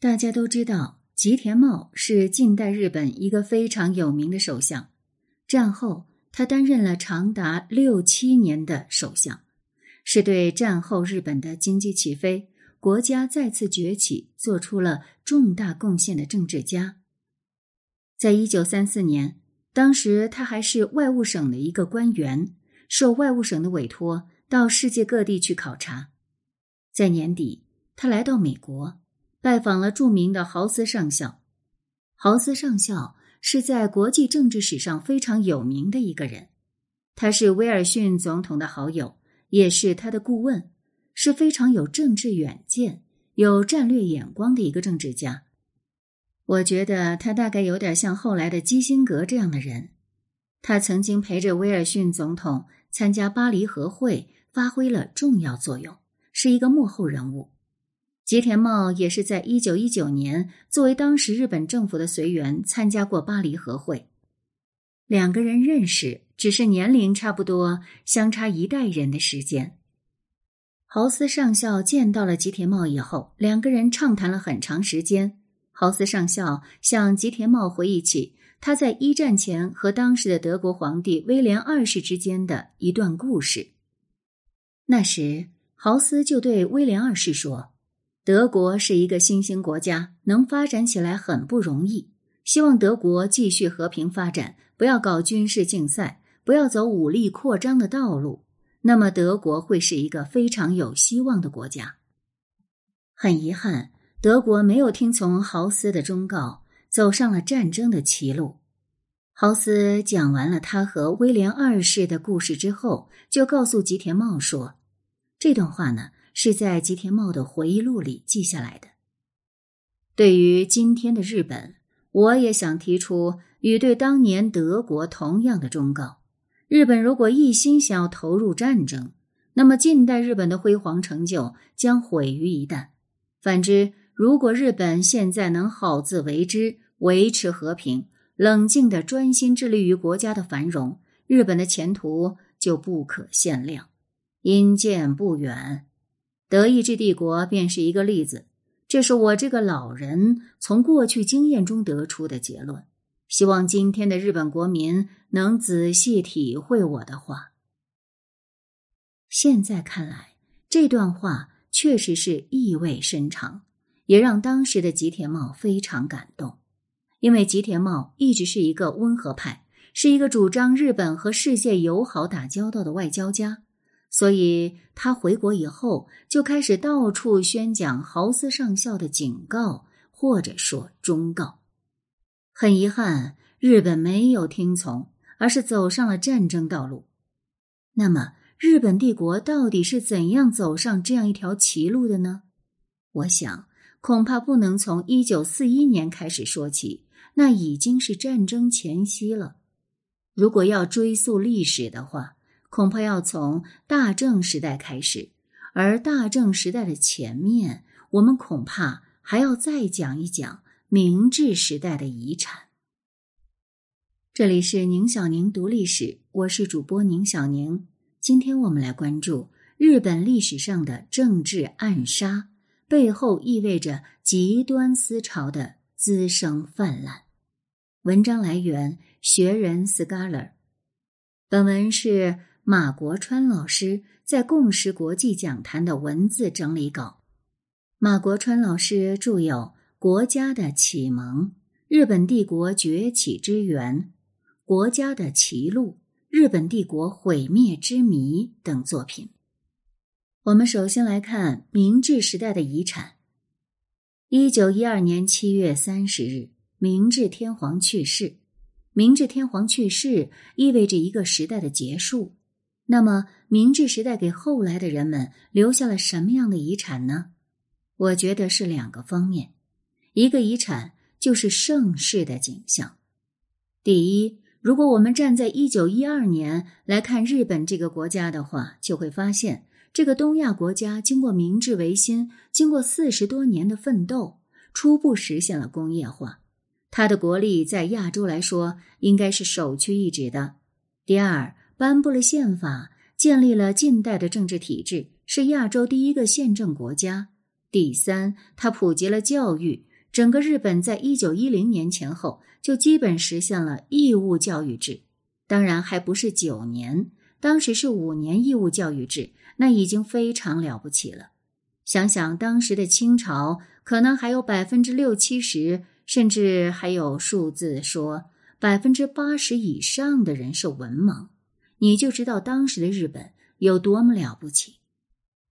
大家都知道，吉田茂是近代日本一个非常有名的首相。战后，他担任了长达六七年的首相，是对战后日本的经济起飞、国家再次崛起做出了重大贡献的政治家。在一九三四年，当时他还是外务省的一个官员，受外务省的委托到世界各地去考察。在年底，他来到美国。拜访了著名的豪斯上校，豪斯上校是在国际政治史上非常有名的一个人，他是威尔逊总统的好友，也是他的顾问，是非常有政治远见、有战略眼光的一个政治家。我觉得他大概有点像后来的基辛格这样的人，他曾经陪着威尔逊总统参加巴黎和会，发挥了重要作用，是一个幕后人物。吉田茂也是在一九一九年作为当时日本政府的随员参加过巴黎和会，两个人认识只是年龄差不多，相差一代人的时间。豪斯上校见到了吉田茂以后，两个人畅谈了很长时间。豪斯上校向吉田茂回忆起他在一战前和当时的德国皇帝威廉二世之间的一段故事。那时，豪斯就对威廉二世说。德国是一个新兴国家，能发展起来很不容易。希望德国继续和平发展，不要搞军事竞赛，不要走武力扩张的道路。那么，德国会是一个非常有希望的国家。很遗憾，德国没有听从豪斯的忠告，走上了战争的歧路。豪斯讲完了他和威廉二世的故事之后，就告诉吉田茂说：“这段话呢。”是在吉田茂的回忆录里记下来的。对于今天的日本，我也想提出与对当年德国同样的忠告：日本如果一心想要投入战争，那么近代日本的辉煌成就将毁于一旦；反之，如果日本现在能好自为之，维持和平，冷静的专心致力于国家的繁荣，日本的前途就不可限量。因见不远。德意志帝国便是一个例子，这是我这个老人从过去经验中得出的结论。希望今天的日本国民能仔细体会我的话。现在看来，这段话确实是意味深长，也让当时的吉田茂非常感动，因为吉田茂一直是一个温和派，是一个主张日本和世界友好打交道的外交家。所以他回国以后就开始到处宣讲豪斯上校的警告，或者说忠告。很遗憾，日本没有听从，而是走上了战争道路。那么，日本帝国到底是怎样走上这样一条歧路的呢？我想，恐怕不能从一九四一年开始说起，那已经是战争前夕了。如果要追溯历史的话，恐怕要从大正时代开始，而大正时代的前面，我们恐怕还要再讲一讲明治时代的遗产。这里是宁小宁读历史，我是主播宁小宁。今天我们来关注日本历史上的政治暗杀背后意味着极端思潮的滋生泛滥。文章来源：学人 Scholar。本文是。马国川老师在共识国际讲坛的文字整理稿。马国川老师著有《国家的启蒙》《日本帝国崛起之源》《国家的歧路》《日本帝国毁灭之谜》等作品。我们首先来看明治时代的遗产。一九一二年七月三十日，明治天皇去世。明治天皇去世意味着一个时代的结束。那么，明治时代给后来的人们留下了什么样的遗产呢？我觉得是两个方面，一个遗产就是盛世的景象。第一，如果我们站在一九一二年来看日本这个国家的话，就会发现，这个东亚国家经过明治维新，经过四十多年的奋斗，初步实现了工业化，它的国力在亚洲来说应该是首屈一指的。第二。颁布了宪法，建立了近代的政治体制，是亚洲第一个宪政国家。第三，他普及了教育，整个日本在一九一零年前后就基本实现了义务教育制，当然还不是九年，当时是五年义务教育制，那已经非常了不起了。想想当时的清朝，可能还有百分之六七十，甚至还有数字说百分之八十以上的人是文盲，你就知道当时的日本有多么了不起。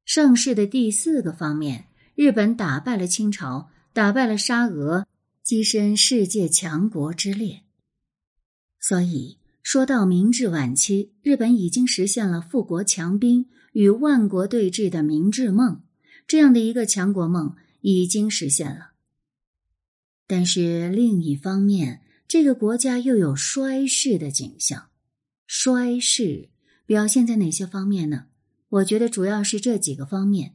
盛世的第四个方面，日本打败了清朝，打败了沙俄，跻身世界强国之列。所以说到明治晚期，日本已经实现了富国强兵与万国对峙的明治梦。这样的一个强国梦已经实现了，但是另一方面，这个国家又有衰世的景象。衰势表现在哪些方面呢？我觉得主要是这几个方面：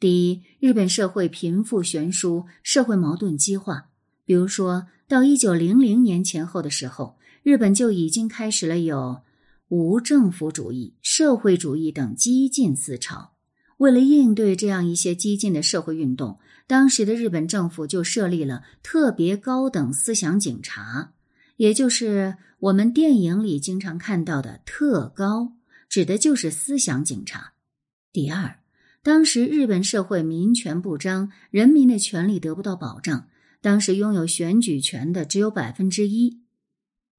第一，日本社会贫富悬殊，社会矛盾激化。比如说到一九零零年前后的时候，日本就已经开始了有无政府主义、社会主义等激进思潮。为了应对这样一些激进的社会运动，当时的日本政府就设立了特别高等思想警察，也就是我们电影里经常看到的特高，指的就是思想警察。第二，当时日本社会民权不彰，人民的权利得不到保障，当时拥有选举权的只有百分之一。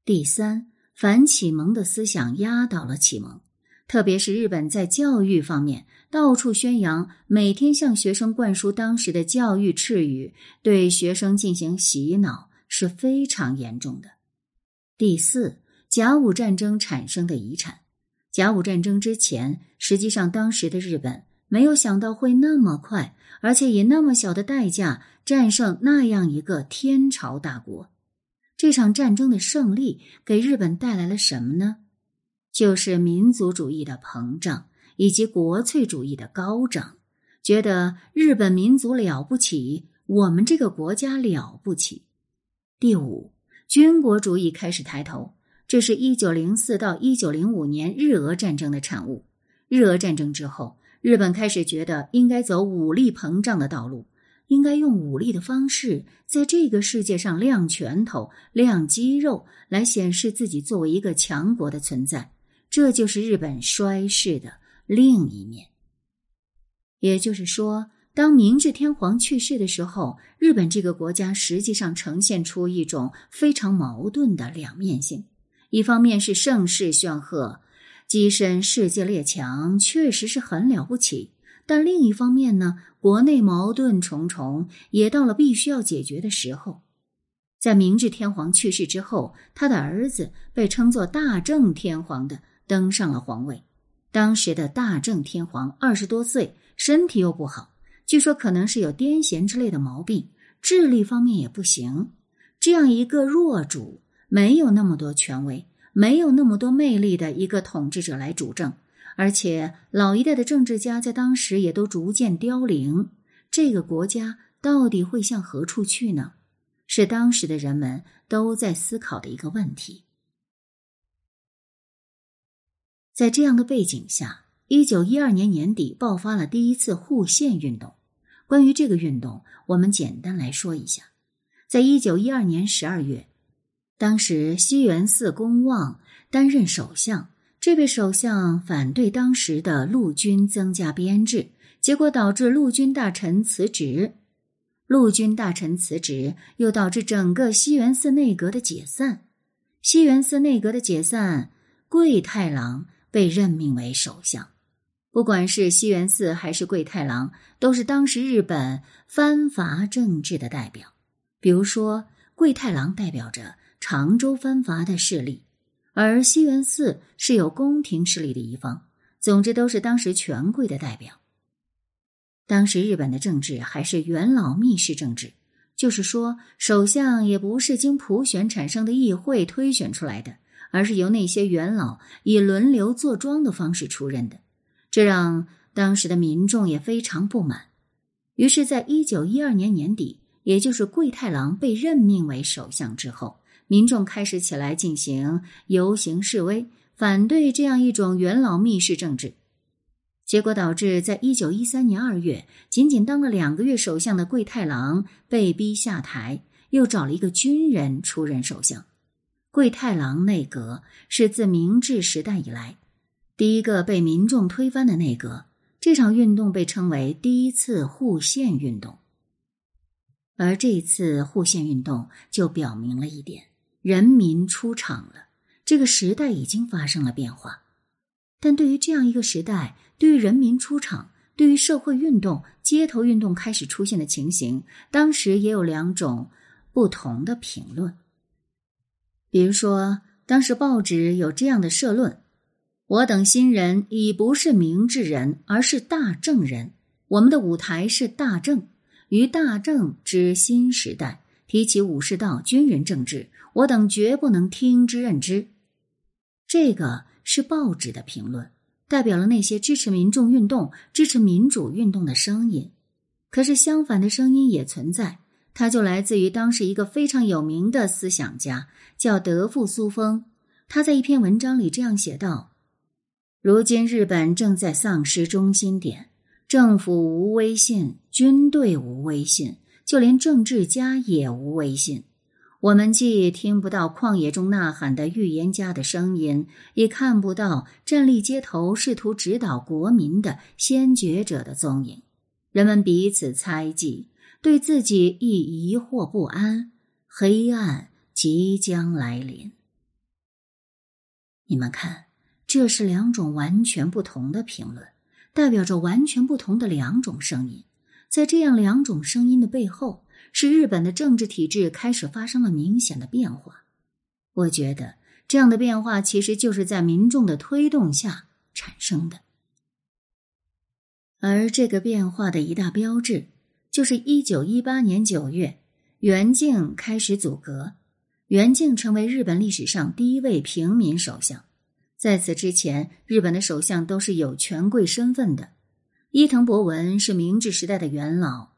第三，反启蒙的思想压倒了启蒙。特别是日本在教育方面到处宣扬，每天向学生灌输当时的教育赤语，对学生进行洗脑是非常严重的。第四，甲午战争产生的遗产。甲午战争之前，实际上当时的日本没有想到会那么快，而且以那么小的代价战胜那样一个天朝大国。这场战争的胜利给日本带来了什么呢？就是民族主义的膨胀以及国粹主义的高涨，觉得日本民族了不起，我们这个国家了不起。第五，军国主义开始抬头，这是一九零四到一九零五年日俄战争的产物。日俄战争之后，日本开始觉得应该走武力膨胀的道路，应该用武力的方式在这个世界上亮拳头、亮肌肉，来显示自己作为一个强国的存在。这就是日本衰世的另一面。也就是说，当明治天皇去世的时候，日本这个国家实际上呈现出一种非常矛盾的两面性：一方面是盛世炫赫，跻身世界列强，确实是很了不起；但另一方面呢，国内矛盾重重，也到了必须要解决的时候。在明治天皇去世之后，他的儿子被称作大正天皇的。登上了皇位，当时的大正天皇二十多岁，身体又不好，据说可能是有癫痫之类的毛病，智力方面也不行。这样一个弱主，没有那么多权威，没有那么多魅力的一个统治者来主政，而且老一代的政治家在当时也都逐渐凋零，这个国家到底会向何处去呢？是当时的人们都在思考的一个问题。在这样的背景下，一九一二年年底爆发了第一次护宪运动。关于这个运动，我们简单来说一下：在一九一二年十二月，当时西园寺公望担任首相，这位首相反对当时的陆军增加编制，结果导致陆军大臣辞职。陆军大臣辞职，又导致整个西园寺内阁的解散。西园寺内阁的解散，桂太郎。被任命为首相，不管是西园寺还是桂太郎，都是当时日本藩阀政治的代表。比如说，桂太郎代表着长州藩阀的势力，而西园寺是有宫廷势力的一方。总之，都是当时权贵的代表。当时日本的政治还是元老密室政治，就是说，首相也不是经普选产生的议会推选出来的。而是由那些元老以轮流坐庄的方式出任的，这让当时的民众也非常不满。于是，在一九一二年年底，也就是桂太郎被任命为首相之后，民众开始起来进行游行示威，反对这样一种元老密室政治。结果导致在一九一三年二月，仅仅当了两个月首相的桂太郎被逼下台，又找了一个军人出任首相。桂太郎内阁是自明治时代以来第一个被民众推翻的内阁。这场运动被称为第一次护宪运动。而这次护宪运动就表明了一点：人民出场了，这个时代已经发生了变化。但对于这样一个时代，对于人民出场，对于社会运动、街头运动开始出现的情形，当时也有两种不同的评论。比如说，当时报纸有这样的社论：“我等新人已不是明智人，而是大正人。我们的舞台是大正，于大正之新时代，提起武士道、军人政治，我等绝不能听之任之。”这个。是报纸的评论，代表了那些支持民众运动、支持民主运动的声音。可是相反的声音也存在，它就来自于当时一个非常有名的思想家，叫德富苏峰。他在一篇文章里这样写道：“如今日本正在丧失中心点，政府无威信，军队无威信，就连政治家也无威信。”我们既听不到旷野中呐喊的预言家的声音，也看不到站立街头试图指导国民的先觉者的踪影。人们彼此猜忌，对自己亦疑惑不安。黑暗即将来临。你们看，这是两种完全不同的评论，代表着完全不同的两种声音。在这样两种声音的背后。是日本的政治体制开始发生了明显的变化，我觉得这样的变化其实就是在民众的推动下产生的。而这个变化的一大标志，就是一九一八年九月，袁敬开始组阁，袁敬成为日本历史上第一位平民首相。在此之前，日本的首相都是有权贵身份的，伊藤博文是明治时代的元老。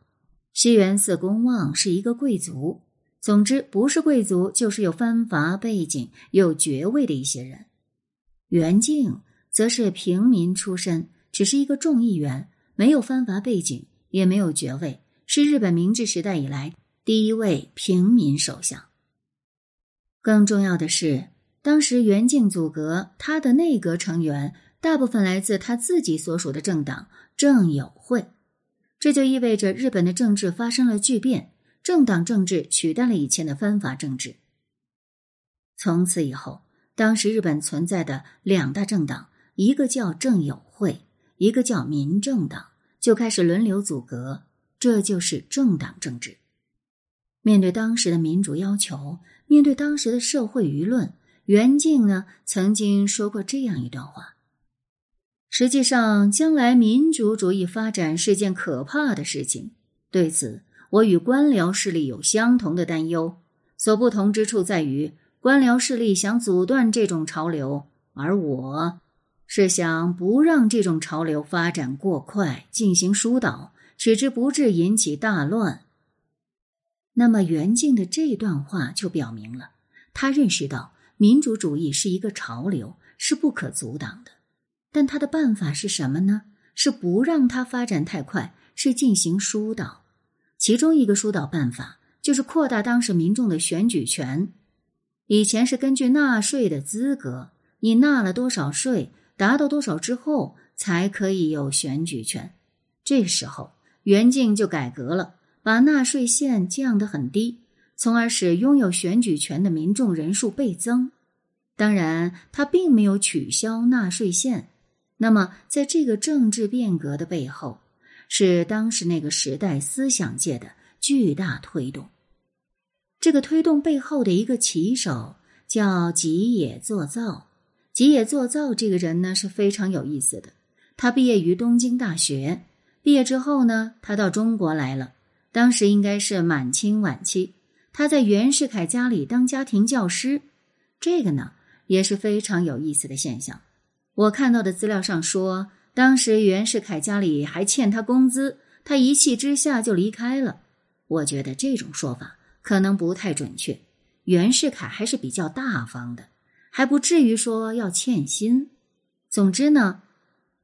西园寺公望是一个贵族，总之不是贵族就是有藩阀背景、有爵位的一些人。袁敬则是平民出身，只是一个众议员，没有藩阀背景，也没有爵位，是日本明治时代以来第一位平民首相。更重要的是，当时袁敬组阁，他的内阁成员大部分来自他自己所属的政党政友会。这就意味着日本的政治发生了巨变，政党政治取代了以前的藩阀政治。从此以后，当时日本存在的两大政党，一个叫政友会，一个叫民政党，就开始轮流组阁，这就是政党政治。面对当时的民主要求，面对当时的社会舆论，袁静呢曾经说过这样一段话。实际上，将来民族主义发展是件可怕的事情。对此，我与官僚势力有相同的担忧。所不同之处在于，官僚势力想阻断这种潮流，而我是想不让这种潮流发展过快，进行疏导，使之不致引起大乱。那么，袁静的这段话就表明了，他认识到民主主义是一个潮流，是不可阻挡的。但他的办法是什么呢？是不让它发展太快，是进行疏导。其中一个疏导办法就是扩大当时民众的选举权。以前是根据纳税的资格，你纳了多少税，达到多少之后才可以有选举权。这时候，袁敬就改革了，把纳税线降得很低，从而使拥有选举权的民众人数倍增。当然，他并没有取消纳税线。那么，在这个政治变革的背后，是当时那个时代思想界的巨大推动。这个推动背后的一个旗手叫吉野作造。吉野作造这个人呢是非常有意思的。他毕业于东京大学，毕业之后呢，他到中国来了。当时应该是满清晚期，他在袁世凯家里当家庭教师。这个呢也是非常有意思的现象。我看到的资料上说，当时袁世凯家里还欠他工资，他一气之下就离开了。我觉得这种说法可能不太准确。袁世凯还是比较大方的，还不至于说要欠薪。总之呢，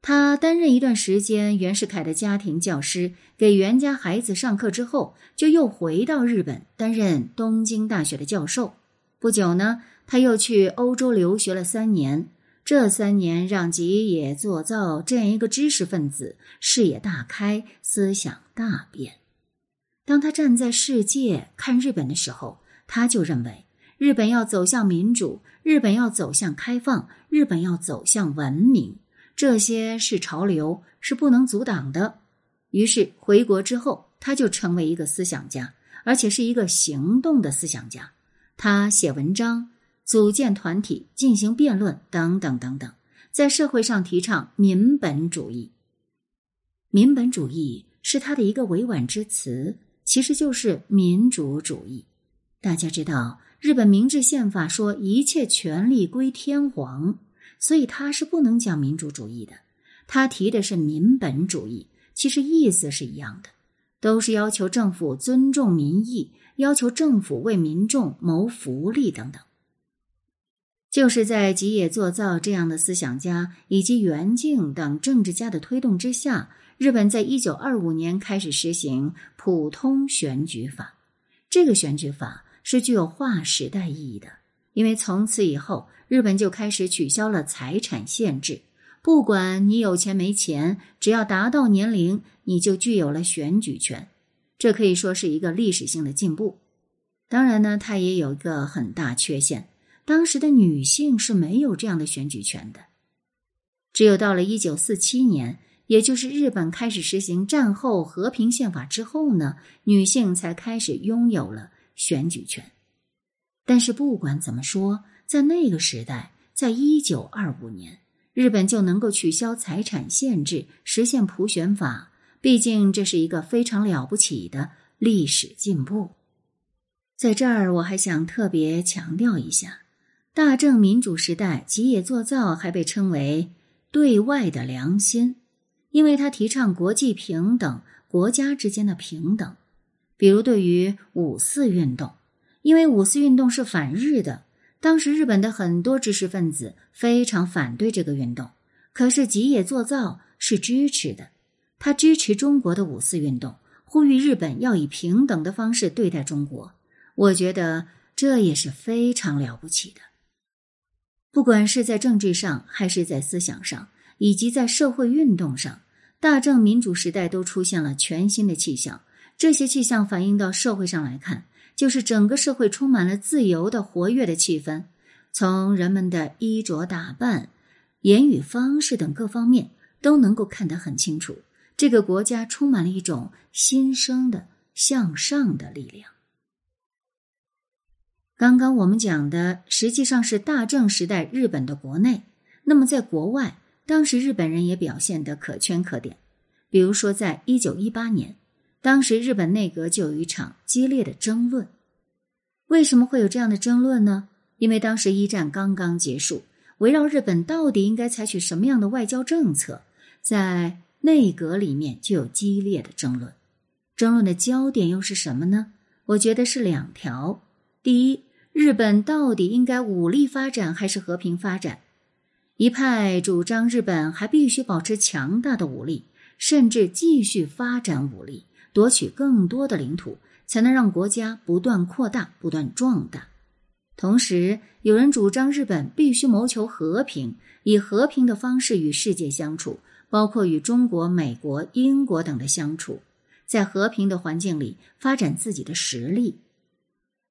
他担任一段时间袁世凯的家庭教师，给袁家孩子上课之后，就又回到日本担任东京大学的教授。不久呢，他又去欧洲留学了三年。这三年让吉野作造这样一个知识分子视野大开，思想大变。当他站在世界看日本的时候，他就认为日本要走向民主，日本要走向开放，日本要走向文明。这些是潮流，是不能阻挡的。于是回国之后，他就成为一个思想家，而且是一个行动的思想家。他写文章。组建团体进行辩论等等等等，在社会上提倡民本主义。民本主义是他的一个委婉之词，其实就是民主主义。大家知道，日本明治宪法说一切权力归天皇，所以他是不能讲民主主义的。他提的是民本主义，其实意思是一样的，都是要求政府尊重民意，要求政府为民众谋福利等等。就是在吉野作造这样的思想家以及袁敬等政治家的推动之下，日本在一九二五年开始实行普通选举法。这个选举法是具有划时代意义的，因为从此以后，日本就开始取消了财产限制，不管你有钱没钱，只要达到年龄，你就具有了选举权。这可以说是一个历史性的进步。当然呢，它也有一个很大缺陷。当时的女性是没有这样的选举权的，只有到了一九四七年，也就是日本开始实行战后和平宪法之后呢，女性才开始拥有了选举权。但是不管怎么说，在那个时代，在一九二五年，日本就能够取消财产限制，实现普选法，毕竟这是一个非常了不起的历史进步。在这儿，我还想特别强调一下。大正民主时代，吉野作造还被称为对外的良心，因为他提倡国际平等、国家之间的平等。比如对于五四运动，因为五四运动是反日的，当时日本的很多知识分子非常反对这个运动。可是吉野作造是支持的，他支持中国的五四运动，呼吁日本要以平等的方式对待中国。我觉得这也是非常了不起的。不管是在政治上，还是在思想上，以及在社会运动上，大正民主时代都出现了全新的气象。这些气象反映到社会上来看，就是整个社会充满了自由的、活跃的气氛。从人们的衣着打扮、言语方式等各方面，都能够看得很清楚。这个国家充满了一种新生的、向上的力量。刚刚我们讲的实际上是大正时代日本的国内，那么在国外，当时日本人也表现得可圈可点。比如说，在一九一八年，当时日本内阁就有一场激烈的争论。为什么会有这样的争论呢？因为当时一战刚刚结束，围绕日本到底应该采取什么样的外交政策，在内阁里面就有激烈的争论。争论的焦点又是什么呢？我觉得是两条。第一。日本到底应该武力发展还是和平发展？一派主张日本还必须保持强大的武力，甚至继续发展武力，夺取更多的领土，才能让国家不断扩大、不断壮大。同时，有人主张日本必须谋求和平，以和平的方式与世界相处，包括与中国、美国、英国等的相处，在和平的环境里发展自己的实力。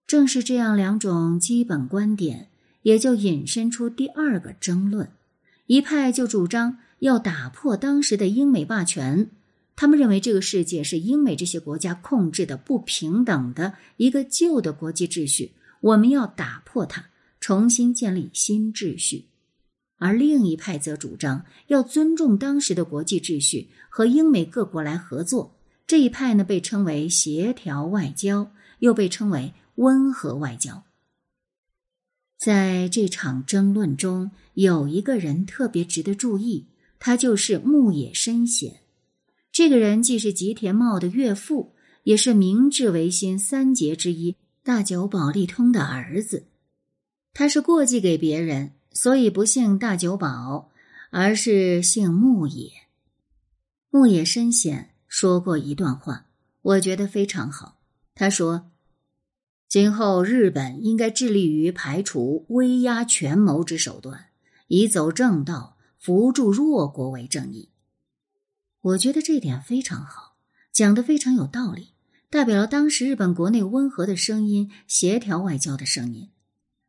正是这样两种基本观点，也就引申出第二个争论。一派就主张要打破当时的英美霸权，他们认为这个世界是英美这些国家控制的不平等的一个旧的国际秩序，我们要打破它，重新建立新秩序。而另一派则主张要尊重当时的国际秩序，和英美各国来合作。这一派呢，被称为协调外交，又被称为。温和外交，在这场争论中，有一个人特别值得注意，他就是牧野伸显。这个人既是吉田茂的岳父，也是明治维新三杰之一大久保利通的儿子。他是过继给别人，所以不姓大久保，而是姓牧野。牧野深显说过一段话，我觉得非常好。他说：“今后日本应该致力于排除威压权谋之手段，以走正道，扶助弱国为正义。”我觉得这点非常好，讲的非常有道理，代表了当时日本国内温和的声音，协调外交的声音。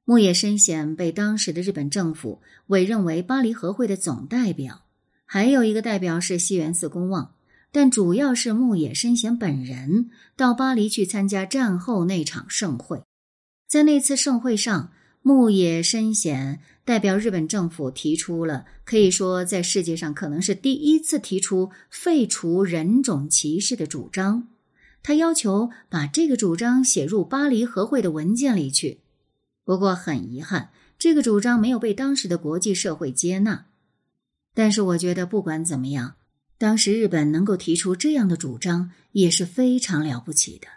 牧野深显被当时的日本政府委任为巴黎和会的总代表，还有一个代表是西园寺公望，但主要是牧野深显本人到巴黎去参加战后那场盛会。在那次盛会上，牧野深显代表日本政府提出了可以说在世界上可能是第一次提出废除人种歧视的主张。他要求把这个主张写入巴黎和会的文件里去。不过很遗憾，这个主张没有被当时的国际社会接纳。但是我觉得不管怎么样，当时日本能够提出这样的主张也是非常了不起的。